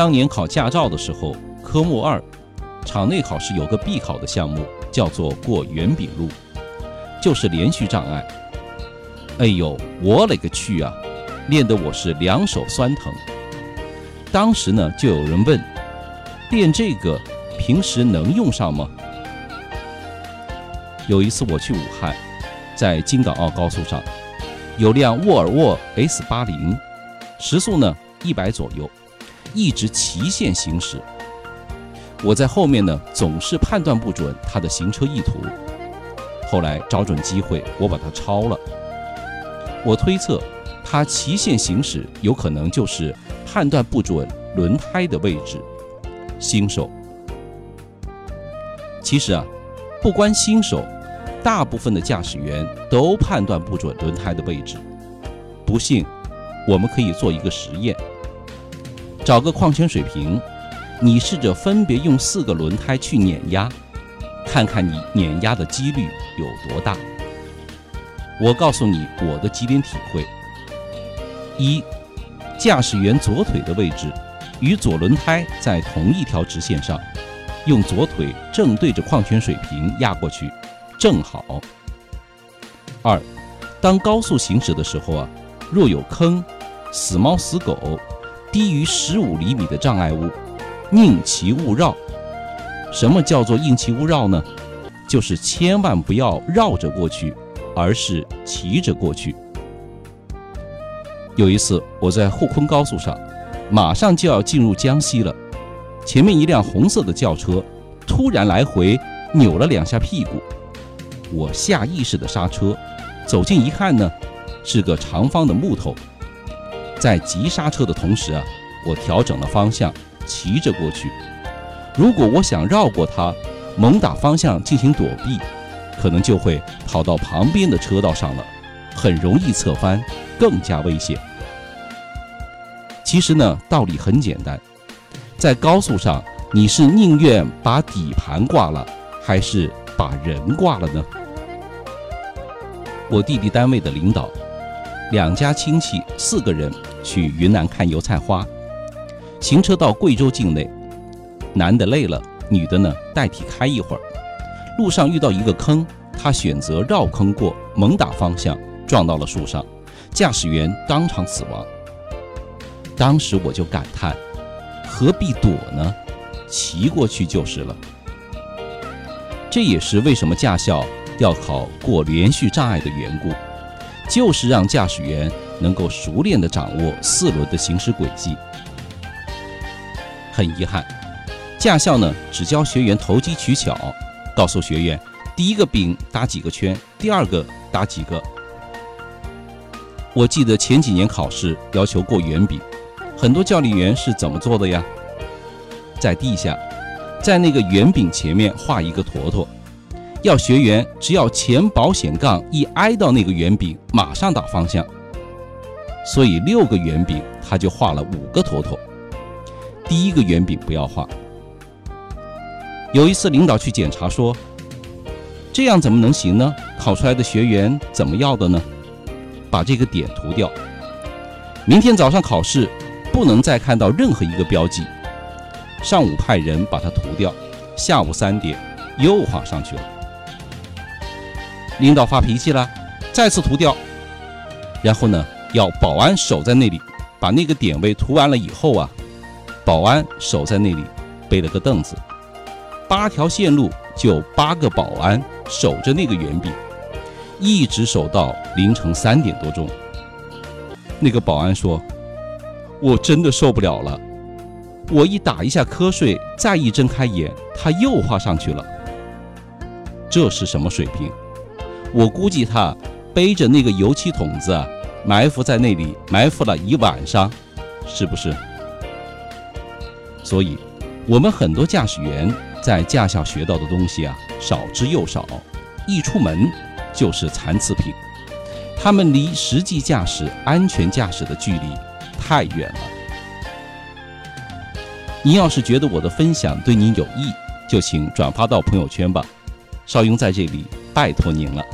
当年考驾照的时候，科目二场内考试有个必考的项目，叫做过圆饼路，就是连续障碍。哎呦，我勒个去啊！练得我是两手酸疼。当时呢，就有人问：练这个平时能用上吗？有一次我去武汉，在京港澳高速上，有辆沃尔沃 S 八零，时速呢一百左右，一直齐线行驶。我在后面呢，总是判断不准他的行车意图。后来找准机会，我把它超了。我推测。他齐线行驶，有可能就是判断不准轮胎的位置。新手，其实啊，不关新手，大部分的驾驶员都判断不准轮胎的位置。不信，我们可以做一个实验：找个矿泉水瓶，你试着分别用四个轮胎去碾压，看看你碾压的几率有多大。我告诉你我的几点体会。一，驾驶员左腿的位置与左轮胎在同一条直线上，用左腿正对着矿泉水瓶压过去，正好。二，当高速行驶的时候啊，若有坑、死猫死狗、低于十五厘米的障碍物，宁其勿绕。什么叫做宁其勿绕呢？就是千万不要绕着过去，而是骑着过去。有一次，我在沪昆高速上，马上就要进入江西了。前面一辆红色的轿车突然来回扭了两下屁股，我下意识的刹车，走近一看呢，是个长方的木头。在急刹车的同时啊，我调整了方向，骑着过去。如果我想绕过它，猛打方向进行躲避，可能就会跑到旁边的车道上了，很容易侧翻，更加危险。其实呢，道理很简单，在高速上，你是宁愿把底盘挂了，还是把人挂了呢？我弟弟单位的领导，两家亲戚四个人去云南看油菜花，行车到贵州境内，男的累了，女的呢代替开一会儿。路上遇到一个坑，他选择绕坑过，猛打方向，撞到了树上，驾驶员当场死亡。当时我就感叹，何必躲呢？骑过去就是了。这也是为什么驾校要考过连续障碍的缘故，就是让驾驶员能够熟练地掌握四轮的行驶轨迹。很遗憾，驾校呢只教学员投机取巧，告诉学员第一个饼打几个圈，第二个打几个。我记得前几年考试要求过圆饼。很多教练员是怎么做的呀？在地下，在那个圆饼前面画一个坨坨，要学员只要前保险杠一挨到那个圆饼，马上打方向。所以六个圆饼，他就画了五个坨坨。第一个圆饼不要画。有一次领导去检查说：“这样怎么能行呢？考出来的学员怎么要的呢？把这个点涂掉。明天早上考试。”不能再看到任何一个标记。上午派人把它涂掉，下午三点又画上去了。领导发脾气了，再次涂掉。然后呢，要保安守在那里，把那个点位涂完了以后啊，保安守在那里，背了个凳子，八条线路就八个保安守着那个圆饼，一直守到凌晨三点多钟。那个保安说。我真的受不了了，我一打一下瞌睡，再一睁开眼，他又画上去了。这是什么水平？我估计他背着那个油漆桶子，埋伏在那里，埋伏了一晚上，是不是？所以，我们很多驾驶员在驾校学到的东西啊，少之又少，一出门就是残次品，他们离实际驾驶、安全驾驶的距离。太远了。您要是觉得我的分享对您有益，就请转发到朋友圈吧。邵雍在这里拜托您了。